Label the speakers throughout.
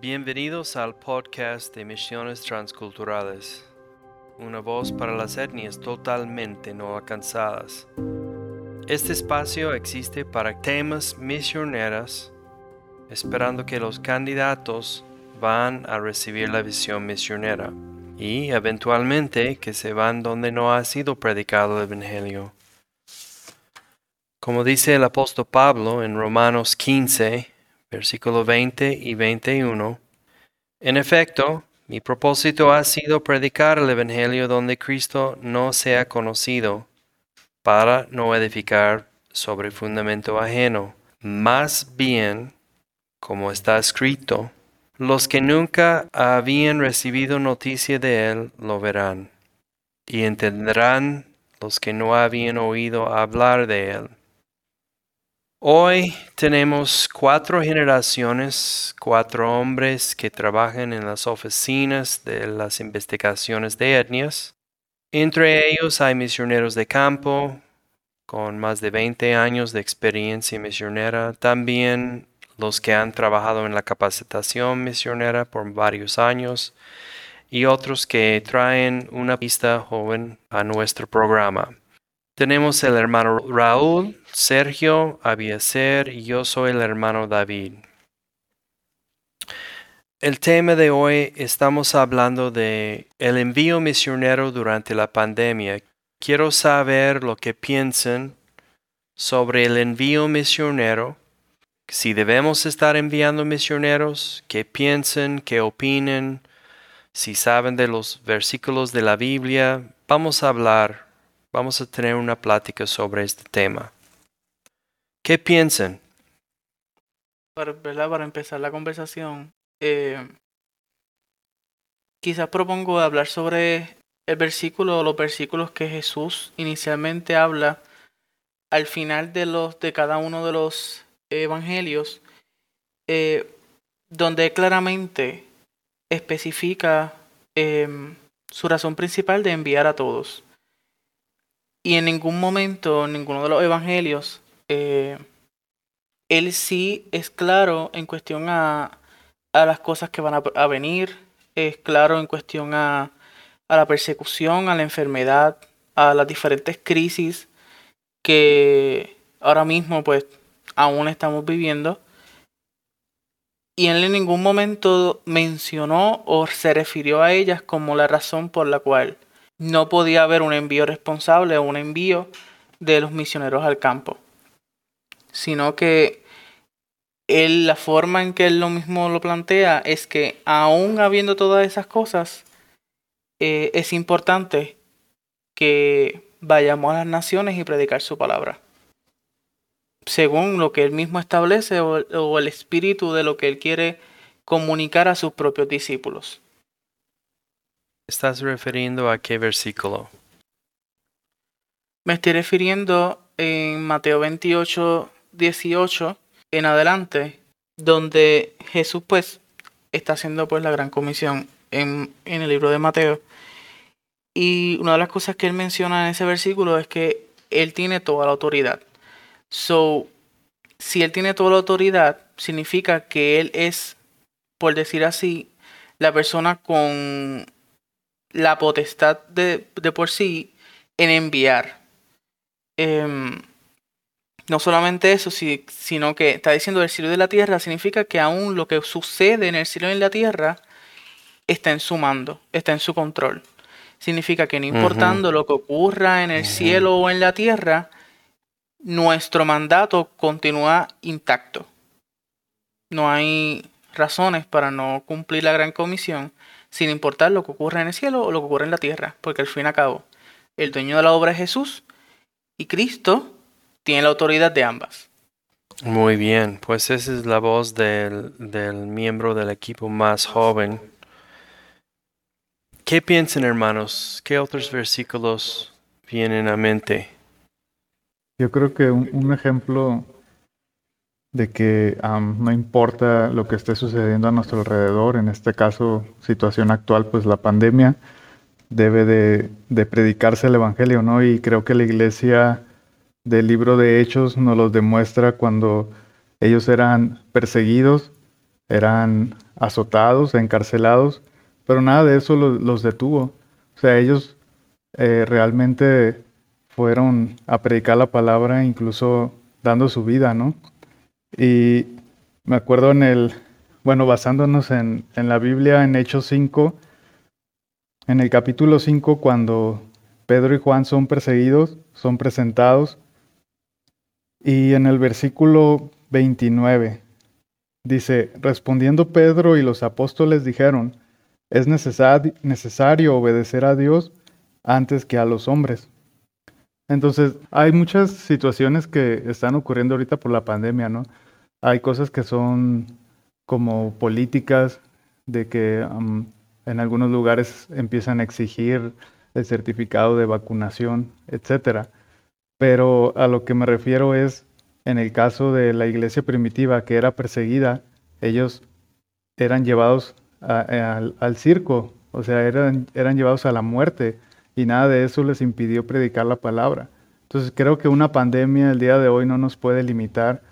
Speaker 1: Bienvenidos al podcast de Misiones Transculturales, una voz para las etnias totalmente no alcanzadas. Este espacio existe para temas misioneras, esperando que los candidatos van a recibir la visión misionera y eventualmente que se van donde no ha sido predicado el Evangelio. Como dice el apóstol Pablo en Romanos 15, versículo 20 y 21, en efecto, mi propósito ha sido predicar el Evangelio donde Cristo no sea conocido, para no edificar sobre fundamento ajeno. Más bien, como está escrito, los que nunca habían recibido noticia de él lo verán, y entenderán los que no habían oído hablar de él. Hoy tenemos cuatro generaciones, cuatro hombres que trabajan en las oficinas de las investigaciones de etnias. Entre ellos hay misioneros de campo con más de 20 años de experiencia misionera, también los que han trabajado en la capacitación misionera por varios años y otros que traen una pista joven a nuestro programa. Tenemos el hermano Raúl, Sergio, Abieser y yo soy el hermano David. El tema de hoy estamos hablando de el envío misionero durante la pandemia. Quiero saber lo que piensan sobre el envío misionero, si debemos estar enviando misioneros, qué piensan, qué opinen, si saben de los versículos de la Biblia. Vamos a hablar vamos a tener una plática sobre este tema. ¿Qué piensan?
Speaker 2: Para, empezar la conversación, eh, quizás propongo hablar sobre el versículo o los versículos que Jesús inicialmente habla al final de los de cada uno de los evangelios, eh, donde claramente especifica em, su razón principal de enviar a todos. Y en ningún momento, en ninguno de los evangelios, eh, él sí es claro en cuestión a, a las cosas que van a, venir, es claro en cuestión a, a la persecución, a la enfermedad, a las diferentes crisis que ahora mismo pues aún estamos viviendo. Y él en ningún momento mencionó o se refirió a ellas como la razón por la cual no podía haber un envío responsable o un envío de los misioneros al campo, sino que él, la forma en que él lo mismo lo plantea es que aún habiendo todas esas cosas, eh, es importante que vayamos a las naciones y predicar su palabra. Según lo que él mismo establece o el espíritu de lo que él quiere comunicar a sus propios discípulos.
Speaker 1: ¿Estás refiriendo a qué versículo?
Speaker 2: Me estoy refiriendo en Mateo 28, 18 en adelante, donde Jesús pues está haciendo pues la gran comisión en, en el libro de Mateo. Y una de las cosas que él menciona en ese versículo es que él tiene toda la autoridad. So, si él tiene toda la autoridad, significa que él es, por decir así, la persona con la potestad de, por sí en enviar. Em, no solamente eso, sino que está diciendo el cielo y de la tierra, significa que aún lo que sucede en el cielo y en la tierra está en su mando, está en su control. Significa que no importando lo que ocurra en el cielo o en la tierra, nuestro mandato continúa intacto. No hay razones para no cumplir la gran comisión sin importar lo que ocurra en el cielo o lo que ocurre en la tierra, porque al fin y al cabo, el dueño de la obra es Jesús y Cristo tiene la autoridad de ambas.
Speaker 1: Muy bien, pues esa es la voz del, del miembro del equipo más joven. ¿Qué piensan hermanos? ¿Qué otros versículos vienen a mente?
Speaker 3: Yo creo que un ejemplo de que no importa lo que esté sucediendo a nuestro alrededor, en este caso situación actual, pues la pandemia, debe de, predicarse el Evangelio, ¿no? Y creo que la iglesia del libro de Hechos nos los demuestra cuando ellos eran perseguidos, eran azotados, encarcelados, pero nada de eso los, detuvo. O sea, ellos eh, realmente fueron a predicar la palabra, incluso dando su vida, ¿no? Y me acuerdo en el, bueno, basándonos en, en la Biblia, en Hechos 5, en el capítulo 5, cuando Pedro y Juan son perseguidos, son presentados, y en el versículo 29 dice, respondiendo Pedro y los apóstoles dijeron, es necesario obedecer a Dios antes que a los hombres. Entonces, hay muchas situaciones que están ocurriendo ahorita por la pandemia, ¿no? Hay cosas que son como políticas, de que en algunos lugares empiezan a exigir el certificado de vacunación, etcétera. Pero a lo que me refiero es, en el caso de la iglesia primitiva que era perseguida, ellos eran llevados al, circo, o sea, eran, eran llevados a la muerte y nada de eso les impidió predicar la palabra. Entonces creo que una pandemia el día de hoy no nos puede limitar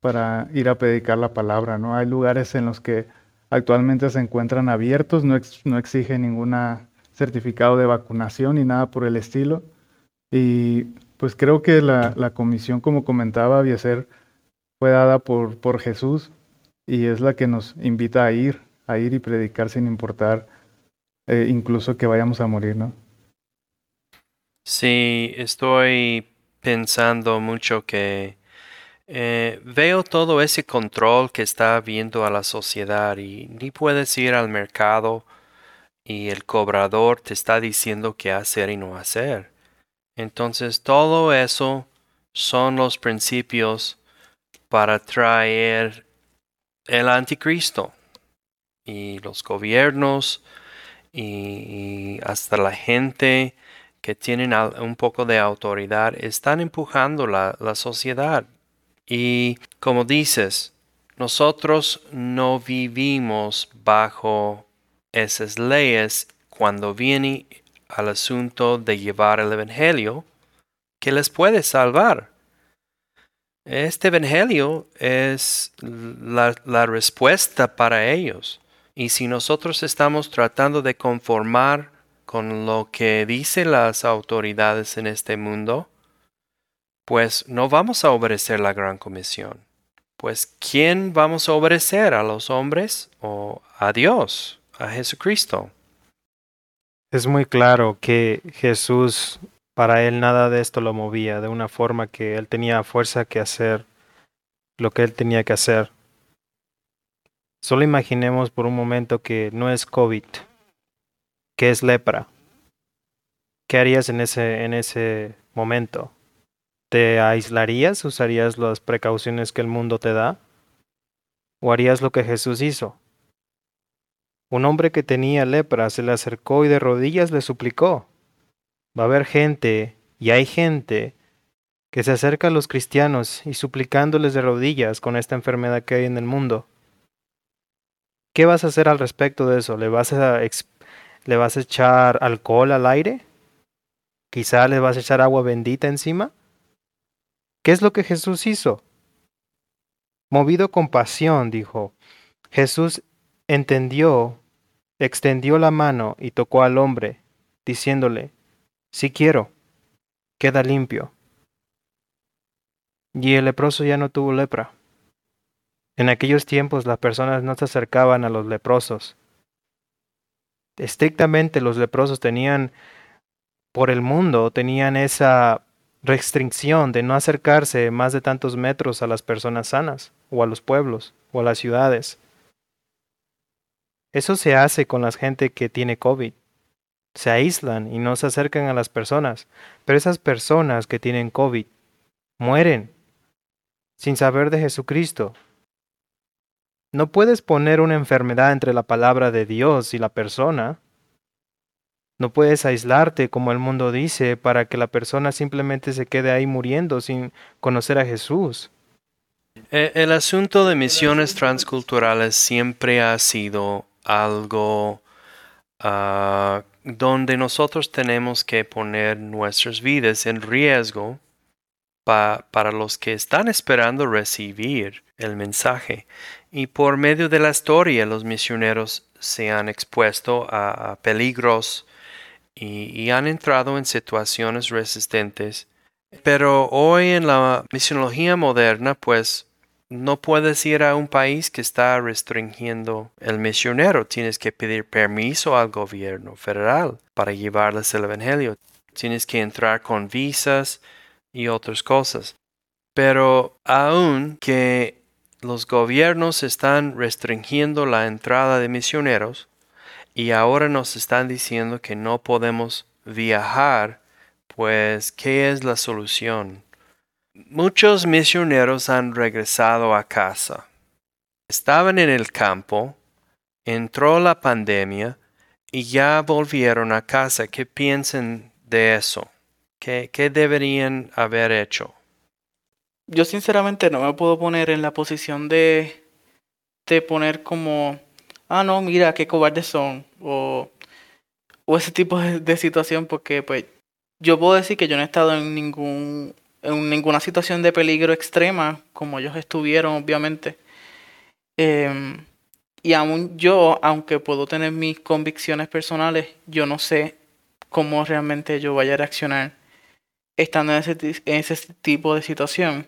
Speaker 3: para ir a predicar la palabra, ¿no? Hay lugares en los que actualmente se encuentran abiertos, no, no exigen ningún certificado de vacunación ni nada por el estilo. Y pues creo que la, comisión, como comentaba ser fue dada por, por Jesús y es la que nos invita a ir, a ir y predicar sin importar eh, incluso que vayamos a morir, ¿no?
Speaker 1: Sí, estoy pensando mucho que eh, veo todo ese control que está viendo a la sociedad y ni puedes ir al mercado y el cobrador te está diciendo qué hacer y no hacer. Entonces todo eso son los principios para traer el anticristo y los gobiernos y, hasta la gente que tienen un poco de autoridad están empujando la, sociedad. Y como dices, nosotros no vivimos bajo esas leyes cuando viene al asunto de llevar el Evangelio que les puede salvar. Este Evangelio es la, respuesta para ellos. Y si nosotros estamos tratando de conformar con lo que dicen las autoridades en este mundo, pues no vamos a obedecer la gran comisión. Pues ¿quién vamos a obedecer? ¿A los hombres o a Dios, a Jesucristo?
Speaker 4: Es muy claro que Jesús, para él nada de esto lo movía, de una forma que él tenía fuerza que hacer lo que él tenía que hacer. Solo imaginemos por un momento que no es COVID, que es lepra. ¿Qué harías en ese, en ese momento? ¿Te aislarías? ¿Usarías las precauciones que el mundo te da? ¿O harías lo que Jesús hizo? Un hombre que tenía lepra se le acercó y de rodillas le suplicó. Va a haber gente, y hay gente, que se acerca a los cristianos y suplicándoles de rodillas con esta enfermedad que hay en el mundo. ¿Qué vas a hacer al respecto de eso? ¿Le vas a, le vas a echar alcohol al aire? ¿Quizá le vas a echar agua bendita encima? ¿Qué es lo que Jesús hizo? Movido con pasión, dijo, Jesús entendió extendió la mano y tocó al hombre, diciéndole, Si quiero, queda limpio. Y el leproso ya no tuvo lepra. En aquellos tiempos las personas no se acercaban a los leprosos. Estrictamente los leprosos tenían, por el mundo, tenían esa restricción de no acercarse más de tantos metros a las personas sanas, o a los pueblos, o a las ciudades. Eso se hace con la gente que tiene COVID. Se aíslan y no se acercan a las personas, pero esas personas que tienen COVID mueren sin saber de Jesucristo. No puedes poner una enfermedad entre la palabra de Dios y la persona. No puedes aislarte como el mundo dice para que la persona simplemente se quede ahí muriendo sin conocer a Jesús.
Speaker 1: E, el asunto de misiones transculturales siempre ha sido algo ah, donde nosotros tenemos que poner nuestras vidas en riesgo pa- para los que están esperando recibir el mensaje. Y por medio de la historia los misioneros se han expuesto a, a peligros y, y han entrado en situaciones resistentes. Pero hoy en la misionología moderna, pues no puedes ir a un país que está restringiendo el misionero. Tienes que pedir permiso al gobierno federal para llevarles el Evangelio. Tienes que entrar con visas y otras cosas. Pero aun que los gobiernos están restringiendo la entrada de misioneros y ahora nos están diciendo que no podemos viajar, pues ¿qué es la solución? Muchos misioneros han regresado a casa. Estaban en el campo, entró la pandemia y ya volvieron a casa. ¿Qué piensan de eso? ¿Qué, deberían haber hecho?
Speaker 2: Yo sinceramente no me puedo poner en la posición de, de poner como, ah, no, mira, qué cobardes son, o, o ese tipo de, de situación, porque pues yo puedo decir que yo no he estado en ningún en ninguna situación de peligro extrema, como ellos estuvieron, obviamente. Em, y aún yo, aunque puedo tener mis convicciones personales, yo no sé cómo realmente yo vaya a reaccionar estando en ese, en ese tipo de situación.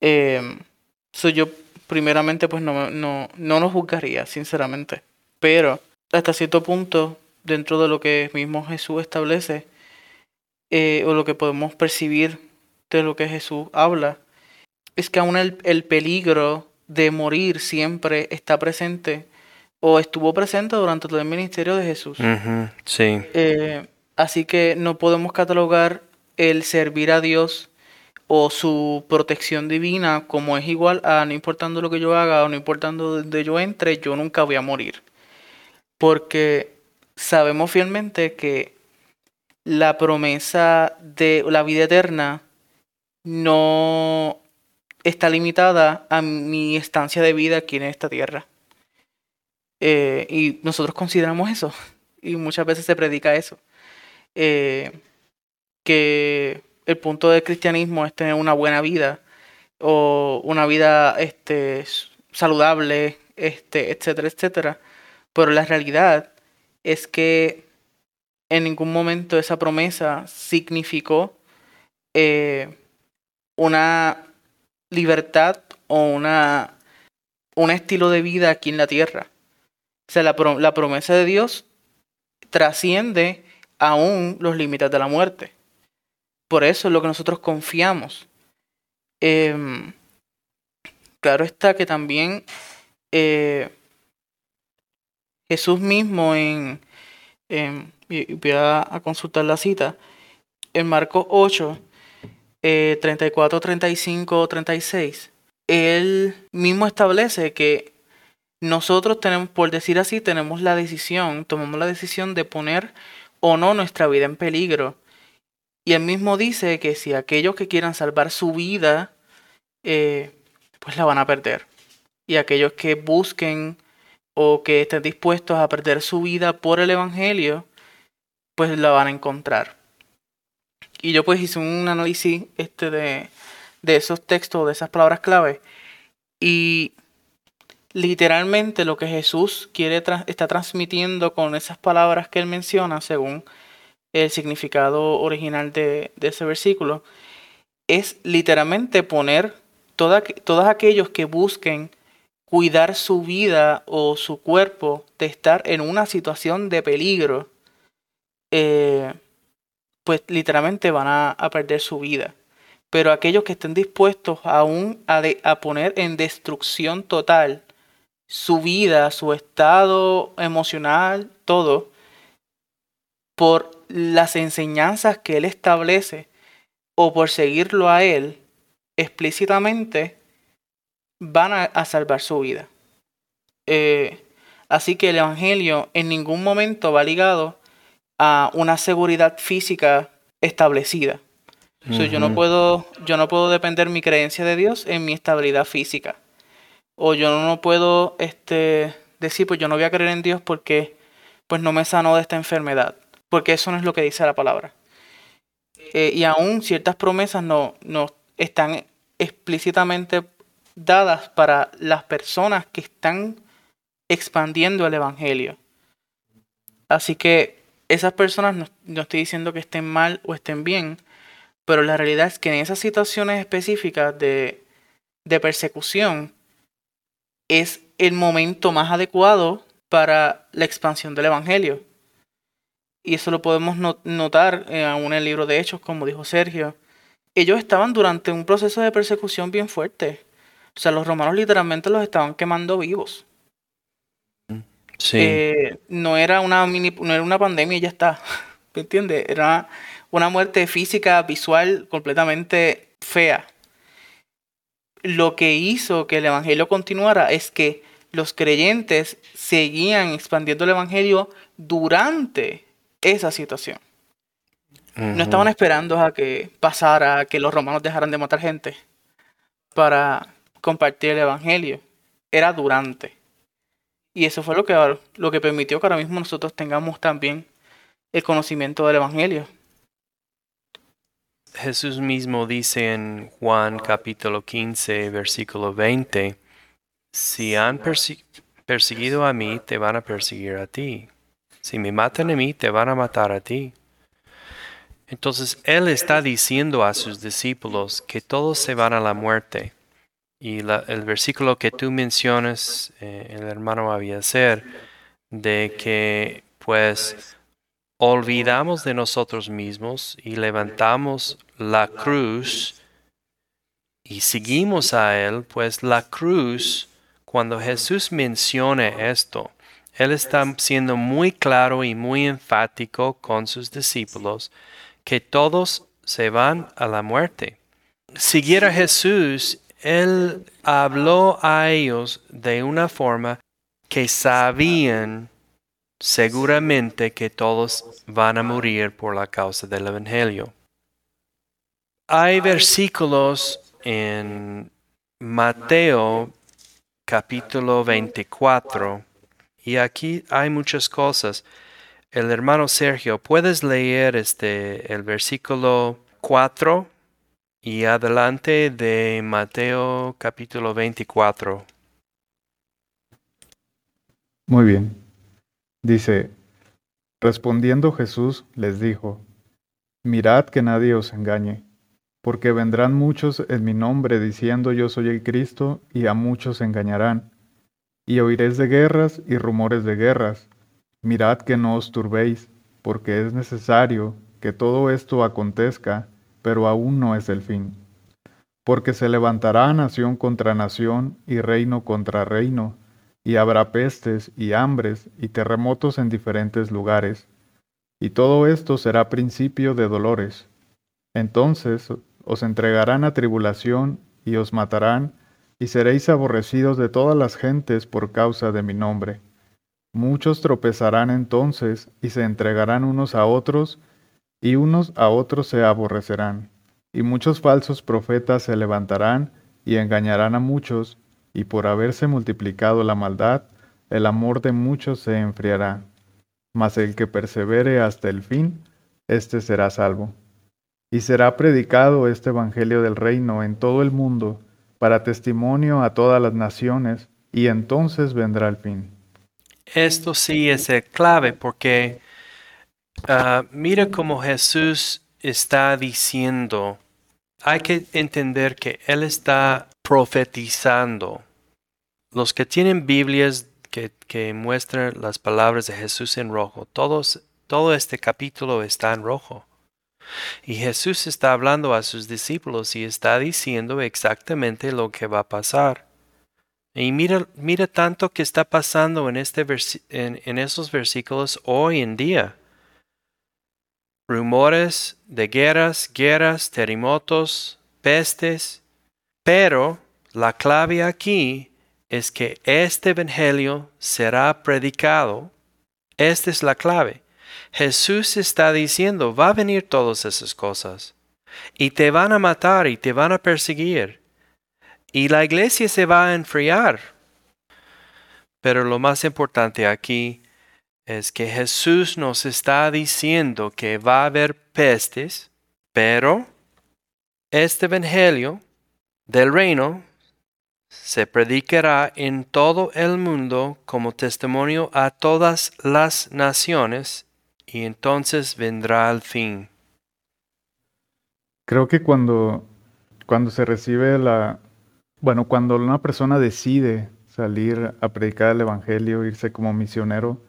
Speaker 2: Em, so yo, primeramente, pues no, no, no lo juzgaría, sinceramente. Pero hasta cierto punto, dentro de lo que mismo Jesús establece, eh, o lo que podemos percibir de lo que Jesús habla, es que aún el, el peligro de morir siempre está presente o estuvo presente durante todo el ministerio de Jesús.
Speaker 1: Sí.
Speaker 2: Eh, así que no podemos catalogar el servir a Dios o su protección divina como es igual a no importando lo que yo haga o no importando donde yo entre, yo nunca voy a morir. Porque sabemos fielmente que la promesa de la vida eterna no está limitada a mi estancia de vida aquí en esta tierra. Eh, y nosotros consideramos eso. Y muchas veces se predica eso. Eh, que el punto del cristianismo es tener una buena vida o una vida este, saludable, este, etcétera, etcétera. Pero la realidad es que en ningún momento esa promesa significó eh, una libertad o una, un estilo de vida aquí en la tierra. O sea, la, la promesa de Dios trasciende aún los límites de la muerte. Por eso es lo que nosotros confiamos. Em, claro está que también eh, Jesús mismo en, voy a, a consultar la cita, en Marcos 8, eh, 34, 35, 36, él mismo establece que nosotros tenemos, por decir así, tenemos la decisión, tomamos la decisión de poner o no nuestra vida en peligro. Y él mismo dice que si aquellos que quieran salvar su vida, eh, pues la van a perder. Y aquellos que busquen o que estén dispuestos a perder su vida por el Evangelio, pues la van a encontrar. Y yo pues hice un análisis este de, de esos textos, de esas palabras clave. Y literalmente lo que Jesús quiere está transmitiendo con esas palabras que él menciona, según el significado original de, ese versículo, es literalmente poner toda, todos aquellos que busquen cuidar su vida o su cuerpo de estar en una situación de peligro, eh, pues literalmente van a, perder su vida. Pero aquellos que estén dispuestos aún a, a poner en destrucción total su vida, su estado emocional, todo, por las enseñanzas que él establece o por seguirlo a él explícitamente, van a, a salvar su vida. Eh, así que el Evangelio en ningún momento va ligado a una seguridad física establecida. So, yo no puedo, yo no puedo depender mi creencia de Dios en mi estabilidad física. O yo no puedo este, decir, pues yo no voy a creer en Dios porque pues no me sanó de esta enfermedad. Porque eso no es lo que dice la palabra. eh, y aún ciertas promesas no, no están explícitamente dadas para las personas que están expandiendo el Evangelio. Así que esas personas no, no, estoy diciendo que estén mal o estén bien, pero la realidad es que en esas situaciones específicas de, de persecución es el momento más adecuado para la expansión del Evangelio. Y eso lo podemos notar en el libro de Hechos, como dijo Sergio. Ellos estaban durante un proceso de persecución bien fuerte. O sea, los romanos literalmente los estaban quemando vivos.
Speaker 1: Sí.
Speaker 2: Eh, no, era una mini, no era una pandemia y ya está. ¿Me entiendes? Era una muerte física, visual, completamente fea. Lo que hizo que el Evangelio continuara es que los creyentes seguían expandiendo el Evangelio durante esa situación. No estaban esperando a que pasara, a que los romanos dejaran de matar gente para compartir el Evangelio. Era durante. Y eso fue lo que, lo que permitió que ahora mismo nosotros tengamos también el conocimiento del Evangelio.
Speaker 1: Jesús mismo dice en Juan capítulo 15, versículo 20, si han perseguido a mí, te van a perseguir a ti. Si me matan a mí, te van a matar a ti. Entonces Él está diciendo a sus discípulos que todos se van a la muerte. Y el versículo que tú mencionas, eh, el hermano ser de que pues olvidamos de nosotros mismos y levantamos la cruz y seguimos a Él, pues la cruz, cuando Jesús menciona esto, Él está siendo muy claro y muy enfático con sus discípulos que todos se van a la muerte. Siguiera Jesús él habló a ellos de una forma que sabían seguramente que todos van a morir por la causa del Evangelio. Hay versículos en Mateo capítulo 24 y aquí hay muchas cosas. El hermano Sergio, ¿puedes leer este el versículo 4 y adelante de Mateo capítulo 24.
Speaker 3: Muy bien. Dice, respondiendo Jesús les dijo, Mirad que nadie os engañe, porque vendrán muchos en mi nombre diciendo yo soy el Cristo, y a muchos engañarán. Y oiréis de guerras y rumores de guerras. Mirad que no os turbéis, porque es necesario que todo esto acontezca pero aún no es el fin. Porque se levantará nación contra nación y reino contra reino, y habrá pestes y hambres y terremotos en diferentes lugares, y todo esto será principio de dolores. Entonces os entregarán a tribulación y os matarán, y seréis aborrecidos de todas las gentes por causa de mi nombre. Muchos tropezarán entonces y se entregarán unos a otros, y unos a otros se aborrecerán, y muchos falsos profetas se levantarán y engañarán a muchos, y por haberse multiplicado la maldad, el amor de muchos se enfriará. Mas el que persevere hasta el fin, éste será salvo. Y será predicado este Evangelio del reino en todo el mundo, para testimonio a todas las naciones, y entonces vendrá el fin.
Speaker 1: Esto sí es el clave porque Ah, mira cómo Jesús está diciendo, hay que entender que Él está profetizando. Los que tienen Biblias que, que muestran las palabras de Jesús en rojo, todos, todo este capítulo está en rojo. Y Jesús está hablando a sus discípulos y está diciendo exactamente lo que va a pasar. Y mira, mira tanto que está pasando en, este en esos versículos hoy en día rumores de guerras, guerras, terremotos, pestes, pero la clave aquí es que este Evangelio será predicado. Esta es la clave. Jesús está diciendo, va a venir todas esas cosas. Y te van a matar y te van a perseguir. Y la iglesia se va a enfriar. Pero lo más importante aquí es que Jesús nos está diciendo que va a haber pestes, Pero este Evangelio del reino se predicará en todo el mundo como testimonio a todas las naciones y entonces vendrá el fin.
Speaker 3: Creo que cuando, cuando se recibe la, bueno, cuando una persona decide salir a predicar el Evangelio, irse como misionero,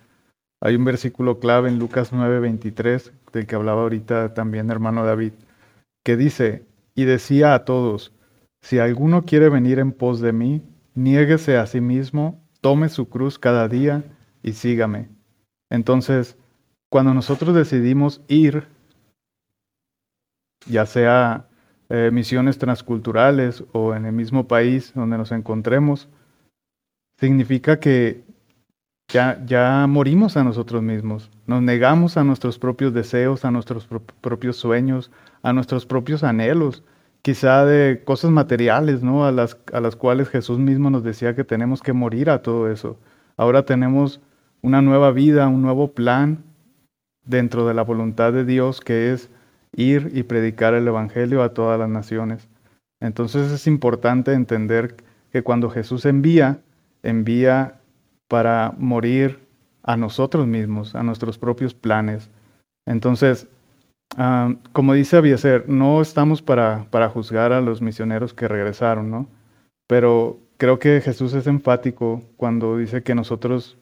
Speaker 3: hay un versículo clave en Lucas 9:23, del que hablaba ahorita también hermano David, que dice, y decía a todos, si alguno quiere venir en pos de mí, niéguese a sí mismo, tome su cruz cada día y sígame. Entonces, cuando nosotros decidimos ir, ya sea eh, misiones transculturales o en el mismo país donde nos encontremos, significa que ya, ya morimos a nosotros mismos, nos negamos a nuestros propios deseos, a nuestros propios sueños, a nuestros propios anhelos, quizá de cosas materiales, ¿no? A las, a las cuales Jesús mismo nos decía que tenemos que morir a todo eso. Ahora tenemos una nueva vida, un nuevo plan dentro de la voluntad de Dios que es ir y predicar el Evangelio a todas las naciones. Entonces es importante entender que cuando Jesús envía, envía para morir a nosotros mismos, a nuestros propios planes. Entonces, ah, como dice Abieser, no estamos para, para juzgar a los misioneros que regresaron, ¿no? Pero creo que Jesús es enfático cuando dice que nosotros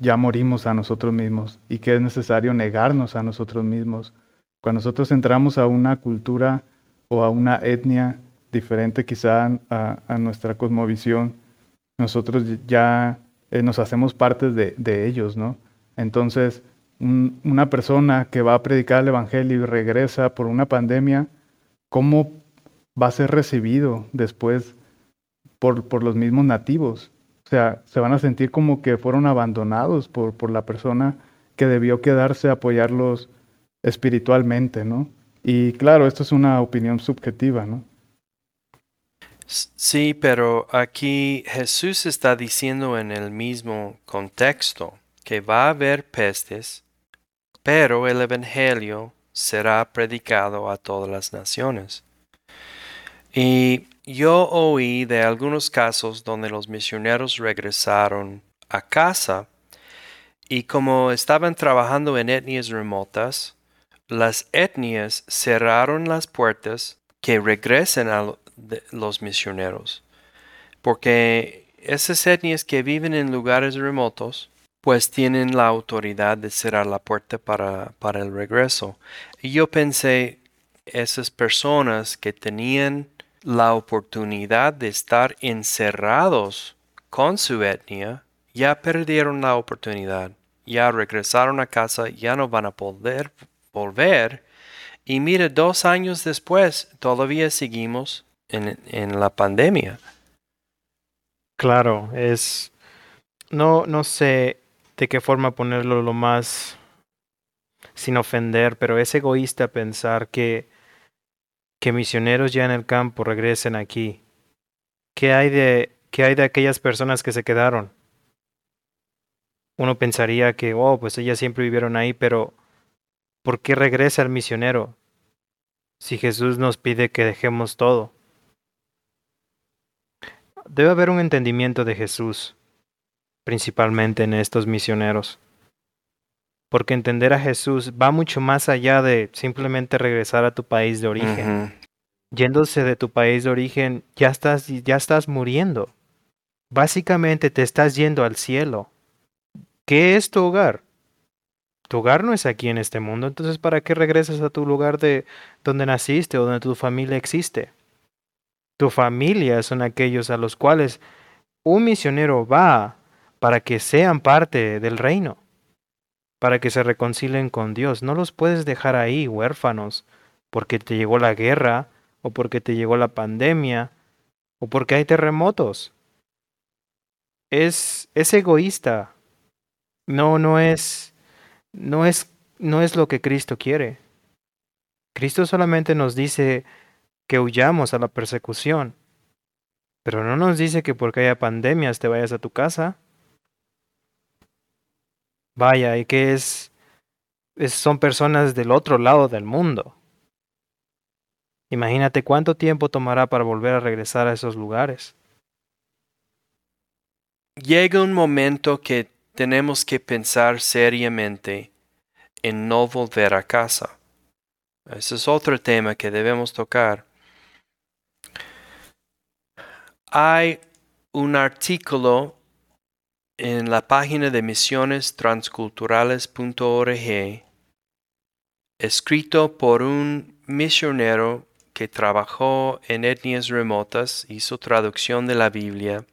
Speaker 3: ya morimos a nosotros mismos y que es necesario negarnos a nosotros mismos. Cuando nosotros entramos a una cultura o a una etnia diferente quizá a, nuestra cosmovisión, nosotros ya eh, nos hacemos parte de, ellos, ¿no? Entonces, una persona que va a predicar el Evangelio y regresa por una pandemia, ¿cómo va a ser recibido después por, por los mismos nativos? O sea, se van a sentir como que fueron abandonados por, por la persona que debió quedarse a apoyarlos espiritualmente, ¿no? Y claro, esto es una opinión subjetiva, ¿no?
Speaker 1: Sí, pero aquí Jesús está diciendo en el mismo contexto que va a haber pestes, pero el Evangelio será predicado a todas las naciones. Y yo oí de algunos casos donde los misioneros regresaron a casa y como estaban trabajando en etnias remotas, las etnias cerraron las puertas que regresen a los misioneros, porque esas etnias que viven en lugares remotos, pues tienen la autoridad de cerrar la puerta para, para el regreso. Y yo pensé, esas personas que tenían la oportunidad de estar encerrados con su etnia, ya perdieron la oportunidad, ya regresaron a casa, ya no van a poder volver. Y mire, dos años después todavía seguimos en, la pandemia.
Speaker 4: Claro, es... No, no sé de qué forma ponerlo lo más sin ofender, pero es egoísta pensar que, que misioneros ya en el campo regresen aquí. ¿Qué hay de, qué hay de aquellas personas que se quedaron? Uno pensaría que, oh, pues ellas siempre vivieron ahí, pero ¿por qué regresa el misionero? Si Jesús nos pide que dejemos todo. Debe haber un entendimiento de Jesús, principalmente en estos misioneros. Porque entender a Jesús va mucho más allá de simplemente regresar a tu país de origen. Yéndose de tu país de origen, ya estás, ya estás muriendo. Básicamente te estás yendo al cielo. ¿Qué es tu hogar? Tu hogar no es aquí en este mundo, entonces ¿para qué regresas a tu lugar de donde naciste o donde tu familia existe? Tu familia son aquellos a los cuales un misionero va para que sean parte del reino, para que se reconcilien con Dios. No los puedes dejar ahí huérfanos porque te llegó la guerra o porque te llegó la pandemia o porque hay terremotos. Es, es egoísta. No, no es, no es, no es lo que Cristo quiere. Cristo solamente nos dice que huyamos a la persecución. Pero no nos dice que porque haya pandemias te vayas a tu casa. Vaya, y que es, son personas del otro lado del mundo. Imagínate cuánto tiempo tomará para volver a regresar a esos lugares.
Speaker 1: Llega un momento que tenemos que pensar seriamente en no volver a casa. Ese es otro tema que debemos tocar. Hay un artículo en la página de misionestransculturales.org escrito por un misionero que trabajó en etnias remotas, hizo traducción de la Biblia,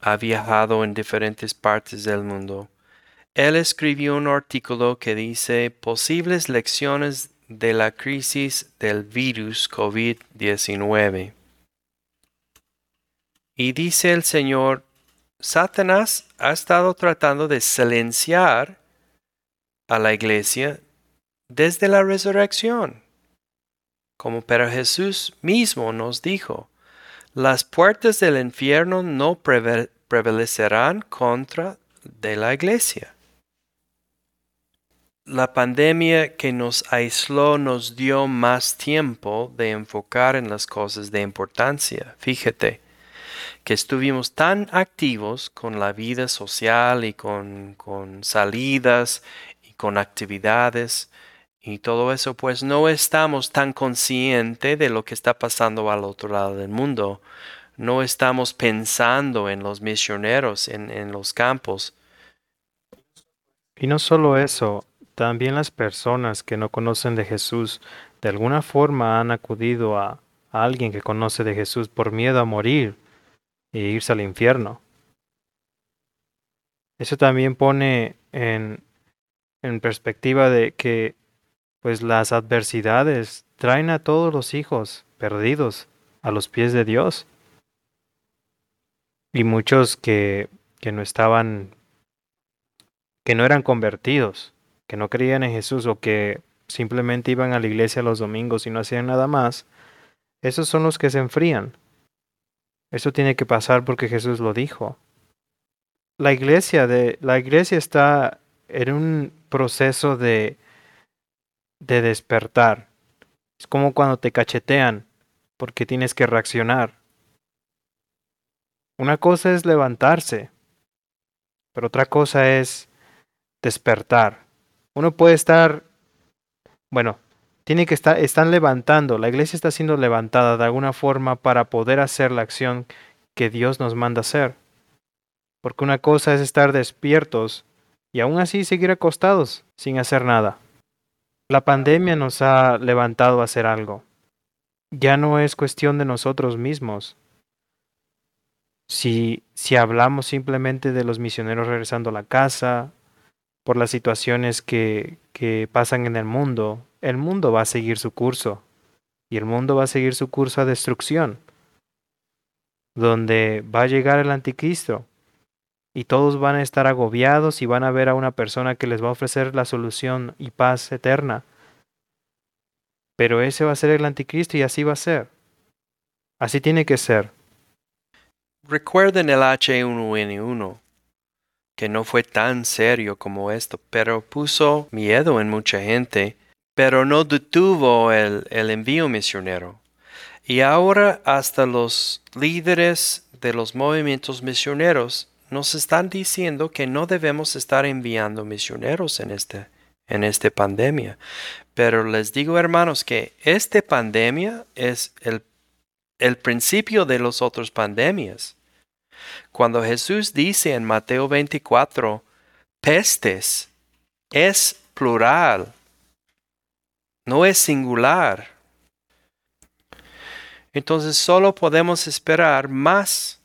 Speaker 1: ha viajado en diferentes partes del mundo. Él escribió un artículo que dice posibles lecciones de la crisis del virus COVID-19. Y dice el Señor, Satanás ha estado tratando de silenciar a la iglesia desde la resurrección. Como pero Jesús mismo nos dijo, las puertas del infierno no prevalecerán contra de la iglesia. La pandemia que nos aisló nos dio más tiempo de enfocar en las cosas de importancia. Fíjate que estuvimos tan activos con la vida social y con, con salidas y con actividades y todo eso, pues no estamos tan conscientes de lo que está pasando al otro lado del mundo. No estamos pensando en los misioneros, en, en los campos.
Speaker 4: Y no solo eso, también las personas que no conocen de Jesús de alguna forma han acudido a, a alguien que conoce de Jesús por miedo a morir e irse al infierno. Eso también pone en, en perspectiva de que pues las adversidades traen a todos los hijos perdidos a los pies de Dios. Y muchos que, que no estaban, que no eran convertidos, que no creían en Jesús o que simplemente iban a la iglesia los domingos y no hacían nada más, esos son los que se enfrían. Eso tiene que pasar porque Jesús lo dijo. La iglesia de la iglesia está en un proceso de de despertar. Es como cuando te cachetean porque tienes que reaccionar. Una cosa es levantarse, pero otra cosa es despertar. Uno puede estar, bueno, tiene que estar, están levantando, la iglesia está siendo levantada de alguna forma para poder hacer la acción que Dios nos manda hacer. Porque una cosa es estar despiertos y aún así seguir acostados sin hacer nada. La pandemia nos ha levantado a hacer algo. Ya no es cuestión de nosotros mismos. Si, si hablamos simplemente de los misioneros regresando a la casa, por las situaciones que, que pasan en el mundo, el mundo va a seguir su curso. Y el mundo va a seguir su curso a destrucción, donde va a llegar el anticristo y todos van a estar agobiados y van a ver a una persona que les va a ofrecer la solución y paz eterna. Pero ese va a ser el anticristo y así va a ser. Así tiene que ser.
Speaker 1: Recuerden el H1N1, que no fue tan serio como esto, pero puso miedo en mucha gente, pero no detuvo el, envío misionero. Y ahora hasta los líderes de los movimientos misioneros nos están diciendo que no debemos estar enviando misioneros en este en esta pandemia. Pero les digo, hermanos, que esta pandemia es el, el principio de las otras pandemias. Cuando Jesús dice en Mateo 24, pestes, es plural, no es singular. Entonces solo podemos esperar más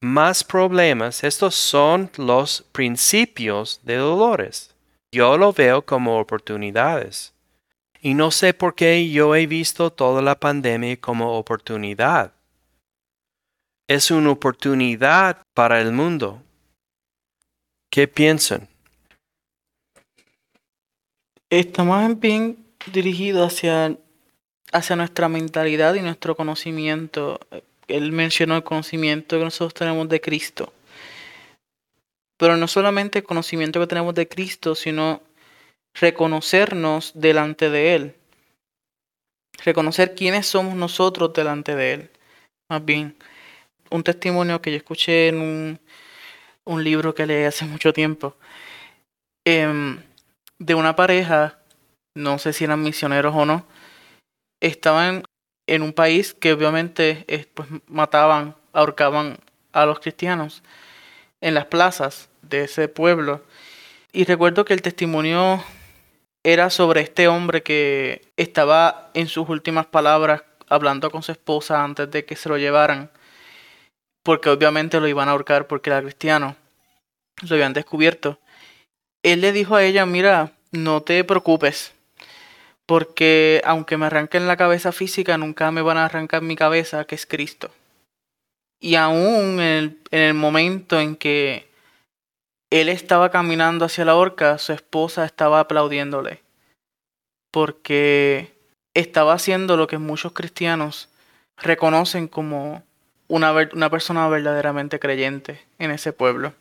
Speaker 1: más problemas. Estos son los principios de dolores. Yo lo veo como oportunidades. Y no sé por qué yo he visto toda la pandemia como oportunidad. Es una oportunidad para el mundo. ¿Qué piensan?
Speaker 2: Está más bien dirigido hacia, hacia nuestra mentalidad y nuestro conocimiento él mencionó el conocimiento que nosotros tenemos de Cristo. Pero no solamente el conocimiento que tenemos de Cristo, sino reconocernos delante de Él. reconocer quiénes somos nosotros delante de Él. Más bien, un testimonio que yo escuché en un, un libro que leí hace mucho tiempo, em, de una pareja, no sé si eran misioneros o no, estaban en un país que obviamente eh, pues, mataban, ahorcaban a los cristianos en las plazas de ese pueblo. Y recuerdo que el testimonio era sobre este hombre que estaba en sus últimas palabras hablando con su esposa antes de que se lo llevaran, porque obviamente lo iban a ahorcar porque era cristiano, lo habían descubierto. Él le dijo a ella, mira, no te preocupes, porque aunque me arranquen la cabeza física, nunca me van a arrancar mi cabeza, que es Cristo. Y aún en el, momento en que él estaba caminando hacia la horca, su esposa estaba aplaudiéndole, porque estaba haciendo lo que muchos cristianos reconocen como una, persona verdaderamente creyente en ese pueblo.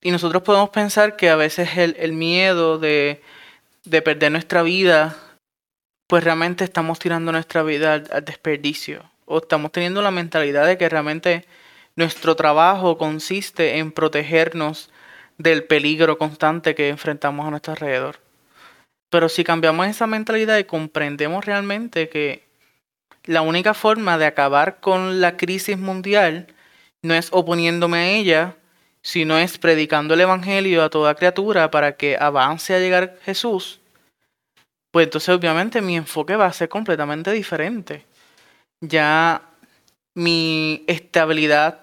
Speaker 2: Y nosotros podemos pensar que a veces el, miedo de, perder nuestra vida, pues realmente estamos tirando nuestra vida al desperdicio o estamos teniendo la mentalidad de que realmente nuestro trabajo consiste en protegernos del peligro constante que enfrentamos a nuestro alrededor. Pero si cambiamos esa mentalidad y comprendemos realmente que la única forma de acabar con la crisis mundial no es oponiéndome a ella, sino es predicando el Evangelio a toda criatura para que avance a llegar Jesús, pues entonces obviamente mi enfoque va a ser completamente diferente ya mi estabilidad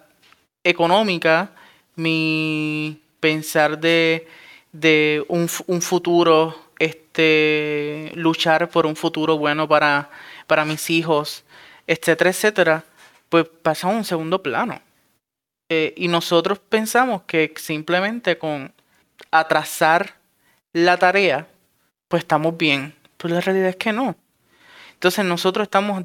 Speaker 2: económica, mi pensar de, de un, un, futuro, este, luchar por un futuro bueno para, para mis hijos, etcétera, etcétera, pues pasa a un segundo plano. Eh, y nosotros pensamos que simplemente con atrasar la tarea, pues estamos bien. Pero la realidad es que no. Entonces nosotros estamos,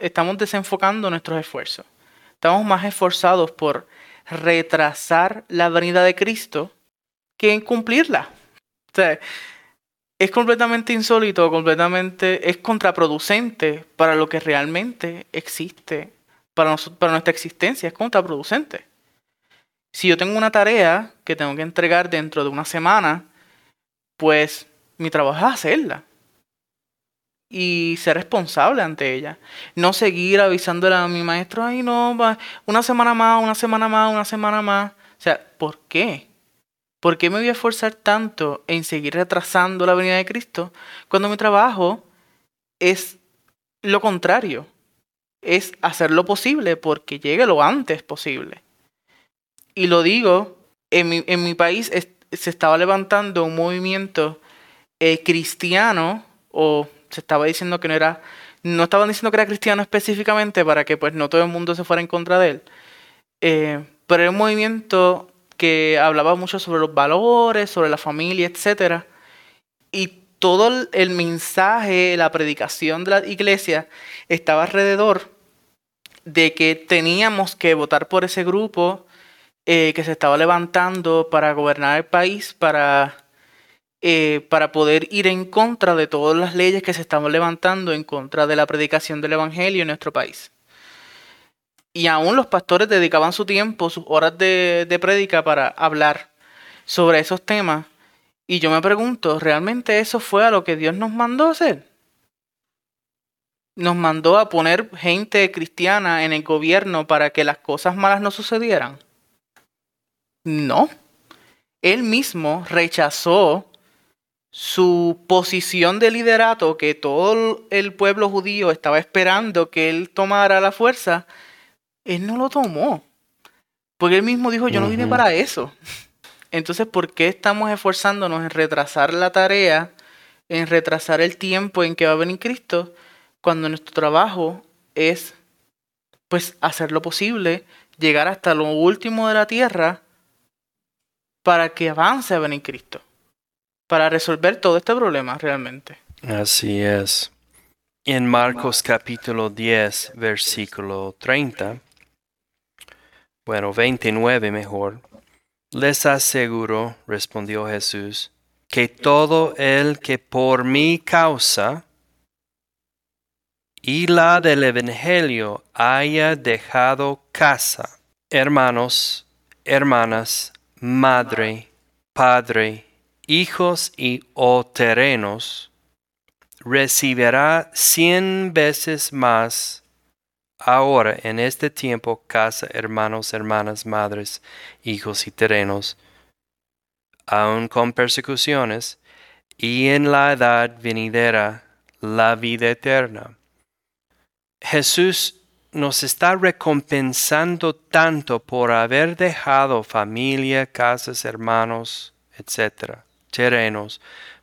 Speaker 2: estamos desenfocando nuestros esfuerzos. Estamos más esforzados por retrasar la venida de Cristo que en cumplirla. O sea, es completamente insólito, completamente, es contraproducente para lo que realmente existe, para, para nuestra existencia, es contraproducente. Si yo tengo una tarea que tengo que entregar dentro de una semana, pues mi trabajo es hacerla y ser responsable ante ella. No seguir avisándole a mi maestro, ay no, va, una semana más, una semana más, una semana más. O sea, ¿por qué? ¿Por qué me voy a esforzar tanto en seguir retrasando la venida de Cristo cuando mi trabajo es lo contrario? Es hacer lo posible porque llegue lo antes posible. Y lo digo, en mi, en mi país se estaba levantando un movimiento eh, cristiano o se estaba diciendo que no era, no estaban diciendo que era cristiano específicamente para que pues no todo el mundo se fuera en contra de él, eh, pero era un movimiento que hablaba mucho sobre los valores, sobre la familia, etc. Y todo el mensaje, la predicación de la iglesia estaba alrededor de que teníamos que votar por ese grupo eh, que se estaba levantando para gobernar el país, para eh, para poder ir en contra de todas las leyes que se están levantando en contra de la predicación del Evangelio en nuestro país. Y aún los pastores dedicaban su tiempo, sus horas de, de prédica para hablar sobre esos temas. Y yo me pregunto, ¿realmente eso fue a lo que Dios nos mandó hacer? Nos mandó a poner gente cristiana en el gobierno para que las cosas malas no sucedieran. No. Él mismo rechazó su posición de liderato que todo el pueblo judío estaba esperando que él tomara la fuerza, él no lo tomó. Porque él mismo dijo, yo no vine para eso. Entonces, ¿por qué estamos esforzándonos en retrasar la tarea, en retrasar el tiempo en que va a venir Cristo, cuando nuestro trabajo es, pues, hacer lo posible, llegar hasta lo último de la tierra para que avance a venir Cristo? Para resolver todo este problema realmente.
Speaker 1: Así es. En Marcos capítulo 10, versículo 30, bueno, 29 mejor, les aseguro, respondió Jesús, que todo el que por mi causa y la del Evangelio haya dejado casa, hermanos, hermanas, madre, padre, hijos y o terrenos, recibirá cien veces más ahora en este tiempo casa, hermanos, hermanas, madres, hijos y terrenos, aun con persecuciones, y en la edad venidera la vida eterna. Jesús nos está recompensando tanto por haber dejado familia, casas, hermanos, etcétera, terrenos,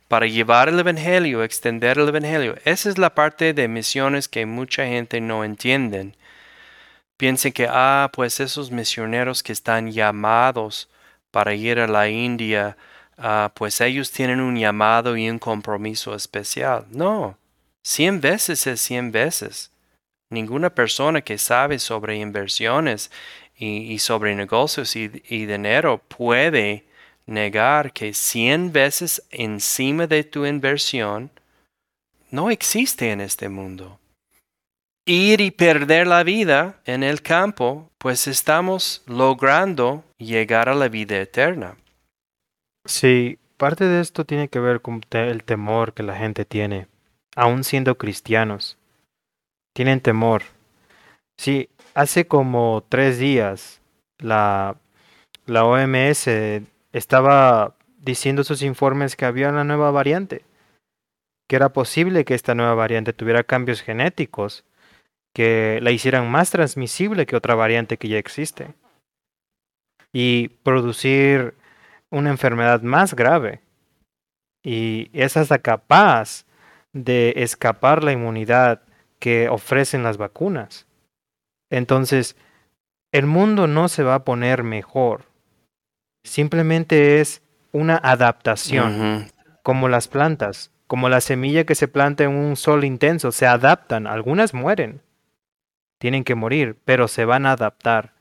Speaker 1: para llevar el Evangelio, extender el Evangelio. Esa es la parte de misiones que mucha gente no entiende. Piensen que, ah, pues esos misioneros que están llamados para ir a la India, ah, pues ellos tienen un llamado y un compromiso especial. No, cien veces es cien veces. Ninguna persona que sabe sobre inversiones y, sobre negocios y dinero puede negar que cien veces encima de tu inversión no existe en este mundo. Ir y perder la vida en el campo, pues estamos logrando llegar a la vida eterna.
Speaker 4: Sí, parte de esto tiene que ver con el temor que la gente tiene, aún siendo cristianos. Tienen temor. Sí, hace como tres días la, la OMS estaba diciendo sus informes que había una nueva variante, que era posible que esta nueva variante tuviera cambios genéticos que la hicieran más transmisible que otra variante que ya existe y producir una enfermedad más grave. Y es hasta capaz de escapar la inmunidad que ofrecen las vacunas. Entonces, el mundo no se va a poner mejor Simplemente es una adaptación, como las plantas, como la semilla que se planta en un sol intenso, se adaptan, algunas mueren, tienen que morir, pero se van a adaptar.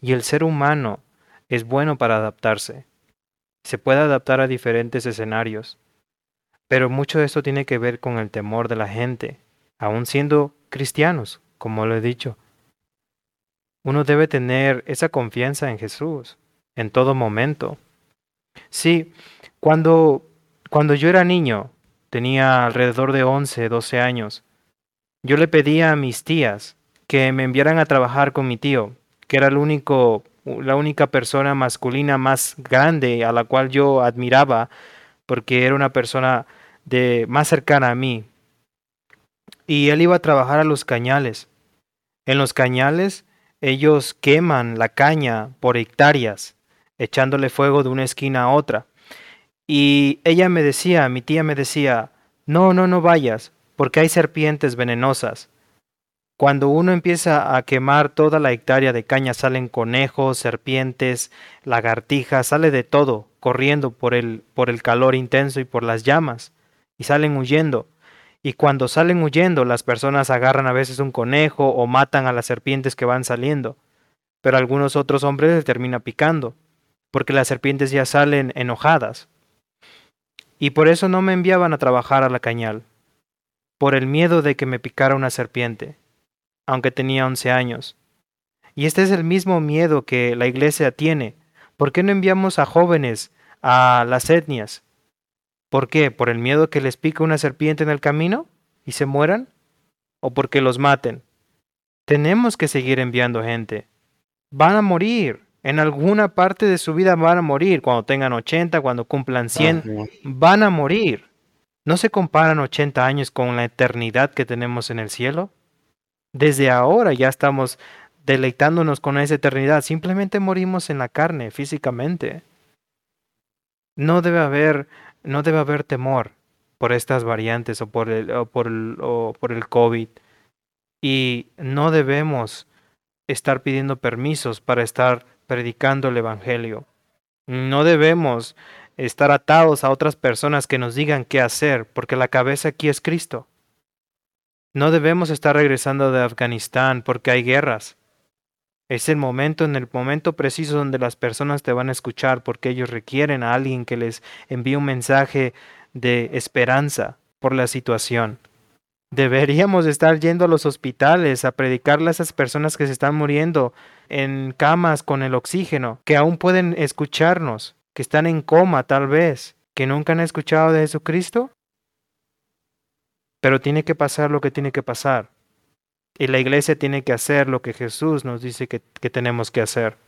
Speaker 4: Y el ser humano es bueno para adaptarse. Se puede adaptar a diferentes escenarios. Pero mucho de esto tiene que ver con el temor de la gente, aun siendo cristianos, como lo he dicho. Uno debe tener esa confianza en Jesús en todo momento. Sí, cuando, cuando yo era niño, tenía alrededor de 11, 12 años, yo le pedía a mis tías que me enviaran a trabajar con mi tío, que era el único, la única persona masculina más grande a la cual yo admiraba, porque era una persona de más cercana a mí. Y él iba a trabajar a los cañales. En los cañales ellos queman la caña por hectáreas echándole fuego de una esquina a otra. Y ella me decía, mi tía me decía, no, no, no vayas, porque hay serpientes venenosas. Cuando uno empieza a quemar toda la hectárea de caña salen conejos, serpientes, lagartijas, sale de todo, corriendo por el, por el calor intenso y por las llamas, y salen huyendo. Y cuando salen huyendo, las personas agarran a veces un conejo o matan a las serpientes que van saliendo, pero algunos otros hombres les termina picando porque las serpientes ya salen enojadas. Y por eso no me enviaban a trabajar a la cañal, por el miedo de que me picara una serpiente, aunque tenía once años. Y este es el mismo miedo que la iglesia tiene. ¿Por qué no enviamos a jóvenes a las etnias? ¿Por qué? ¿Por el miedo que les pique una serpiente en el camino y se mueran? ¿O porque los maten? Tenemos que seguir enviando gente. Van a morir. En alguna parte de su vida van a morir, cuando tengan 80, cuando cumplan 100, van a morir. ¿No se comparan 80 años con la eternidad que tenemos en el cielo? Desde ahora ya estamos deleitándonos con esa eternidad, simplemente morimos en la carne físicamente. No debe haber, no debe haber temor por estas variantes o por el, o por el, o por el COVID. Y no debemos estar pidiendo permisos para estar predicando el Evangelio. No debemos estar atados a otras personas que nos digan qué hacer, porque la cabeza aquí es Cristo. No debemos estar regresando de Afganistán porque hay guerras. Es el momento, en el momento preciso donde las personas te van a escuchar porque ellos requieren a alguien que les envíe un mensaje de esperanza por la situación. Deberíamos estar yendo a los hospitales a predicarle a esas personas que se están muriendo en camas con el oxígeno, que aún pueden escucharnos, que están en coma tal vez, que nunca han escuchado de Jesucristo. Pero tiene que pasar lo que tiene que pasar. Y la iglesia tiene que hacer lo que Jesús nos dice que, tenemos que hacer,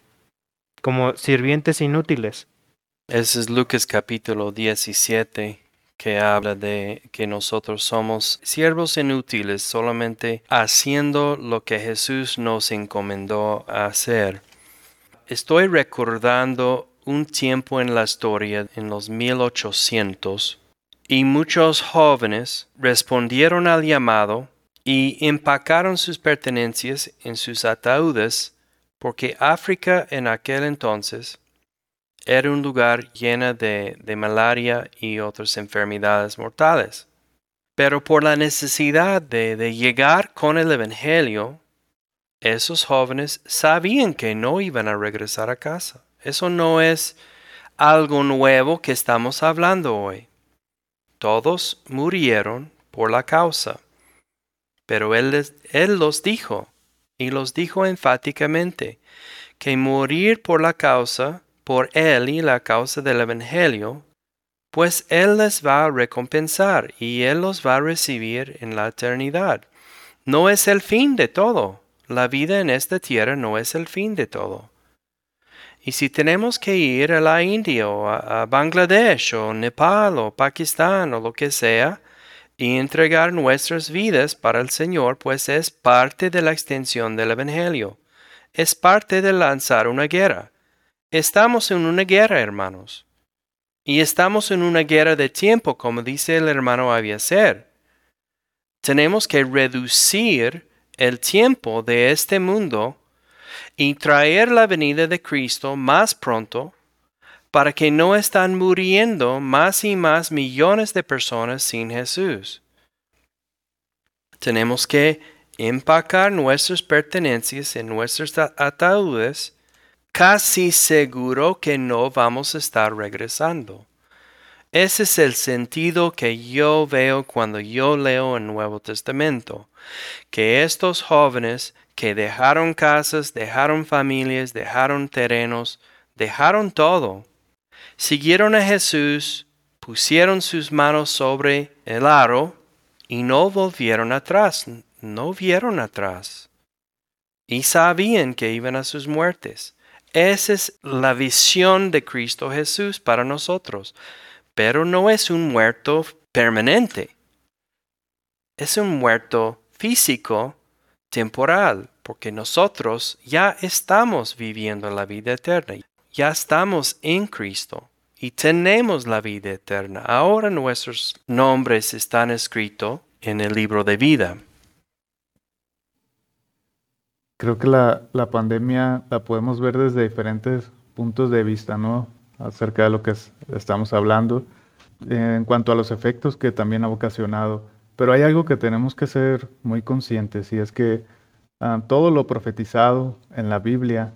Speaker 4: como sirvientes inútiles.
Speaker 1: Ese es Lucas capítulo 17 que habla de que nosotros somos siervos inútiles solamente haciendo lo que Jesús nos encomendó a hacer. Estoy recordando un tiempo en la historia, en los 1800, y muchos jóvenes respondieron al llamado y empacaron sus pertenencias en sus ataúdes porque África en aquel entonces era un lugar lleno de, de, malaria y otras enfermedades mortales. Pero por la necesidad de, de llegar con el Evangelio, esos jóvenes sabían que no iban a regresar a casa. Eso no es algo nuevo que estamos hablando hoy. Todos murieron por la causa. Pero él, él los dijo, y los dijo enfáticamente, que morir por la causa por él y la causa del Evangelio, pues Él les va a recompensar y Él los va a recibir en la eternidad. No es el fin de todo. La vida en esta tierra no es el fin de todo. Y si tenemos que ir a la India o a, Bangladesh o Nepal o Pakistán o lo que sea, y entregar nuestras vidas para el Señor, pues es parte de la extensión del Evangelio. Es parte de lanzar una guerra. Estamos en una guerra, hermanos. Y estamos en una guerra de tiempo, como dice el hermano Aviacer. Tenemos que reducir el tiempo de este mundo y traer la venida de Cristo más pronto para que no están muriendo más y más millones de personas sin Jesús. Tenemos que empacar nuestras pertenencias en nuestros ataúdes casi seguro que no vamos a estar regresando. Ese es el sentido que yo veo cuando yo leo el Nuevo Testamento, que estos jóvenes que dejaron casas, dejaron familias, dejaron terrenos, dejaron todo, siguieron a Jesús, pusieron sus manos sobre el aro y no volvieron atrás, no vieron atrás. Y sabían que iban a sus muertes. Esa es la visión de Cristo Jesús para nosotros. Pero no es un muerto permanente. Es un muerto físico, temporal, porque nosotros ya estamos viviendo la vida eterna. Ya estamos en Cristo y tenemos la vida eterna. Ahora nuestros nombres están escritos en el libro de vida.
Speaker 3: Creo que la, la, pandemia la podemos ver desde diferentes puntos de vista, ¿no? Acerca de lo que es, estamos hablando, en cuanto a los efectos que también ha ocasionado. Pero hay algo que tenemos que ser muy conscientes y es que uh, todo lo profetizado en la Biblia,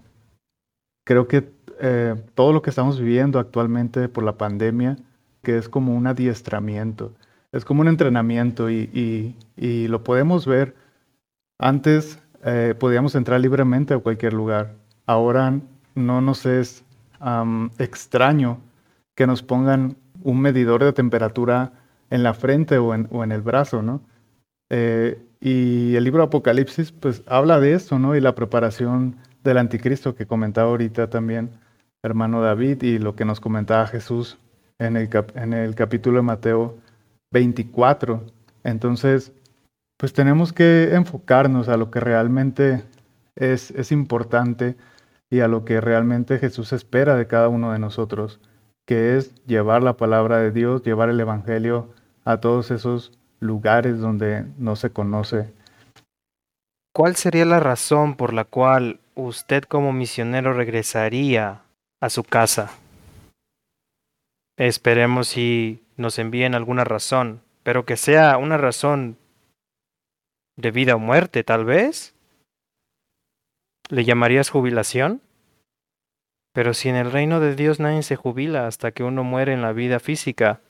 Speaker 3: creo que eh, todo lo que estamos viviendo actualmente por la pandemia, que es como un adiestramiento, es como un entrenamiento y, y, y lo podemos ver antes eh, podíamos entrar libremente a cualquier lugar. Ahora no nos es extraño que nos pongan un medidor de temperatura en la frente o en, el brazo, ¿no? Eh, y el libro Apocalipsis, pues habla de esto, ¿no? Y la preparación del anticristo que comentaba ahorita también hermano David y lo que nos comentaba Jesús en el capítulo de Mateo 24. Entonces, pues tenemos que enfocarnos a lo que realmente es, es importante y a lo que realmente Jesús espera de cada uno de nosotros, que es llevar la palabra de Dios, llevar el Evangelio a todos esos lugares donde no se conoce.
Speaker 4: ¿Cuál sería la razón por la cual usted como misionero regresaría a su casa? Esperemos si nos envíen alguna razón, pero que sea una razón de vida o muerte, tal vez. ¿Le llamarías jubilación? Pero si en el reino de Dios nadie se jubila hasta que uno muere en la vida física.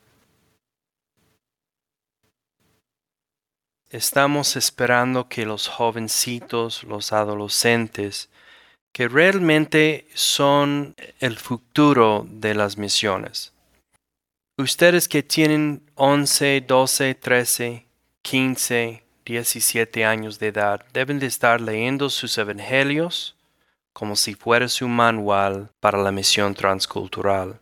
Speaker 1: estamos esperando que los jovencitos, los adolescentes, que realmente son el futuro de las misiones. Ustedes que tienen 11, 12, 13, 15, 17 años de edad deben de estar leyendo sus evangelios como si fuera su manual para la misión transcultural.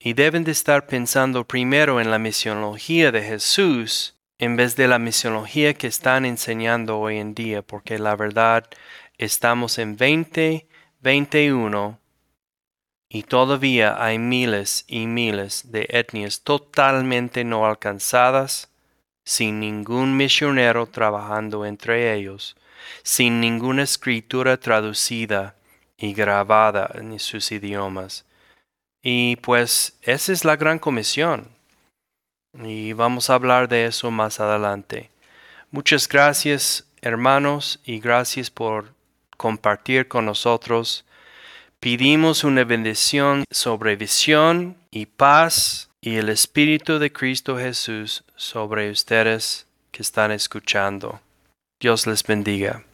Speaker 1: Y deben de estar pensando primero en la misionología de Jesús en vez de la misionología que están enseñando hoy en día, porque la verdad estamos en 2021 y todavía hay miles y miles de etnias totalmente no alcanzadas, sin ningún misionero trabajando entre ellos, sin ninguna escritura traducida y grabada en sus idiomas. Y pues esa es la gran comisión. Y vamos a hablar de eso más adelante. Muchas gracias hermanos y gracias por compartir con nosotros. Pedimos una bendición sobre visión y paz y el Espíritu de Cristo Jesús sobre ustedes que están escuchando. Dios les bendiga.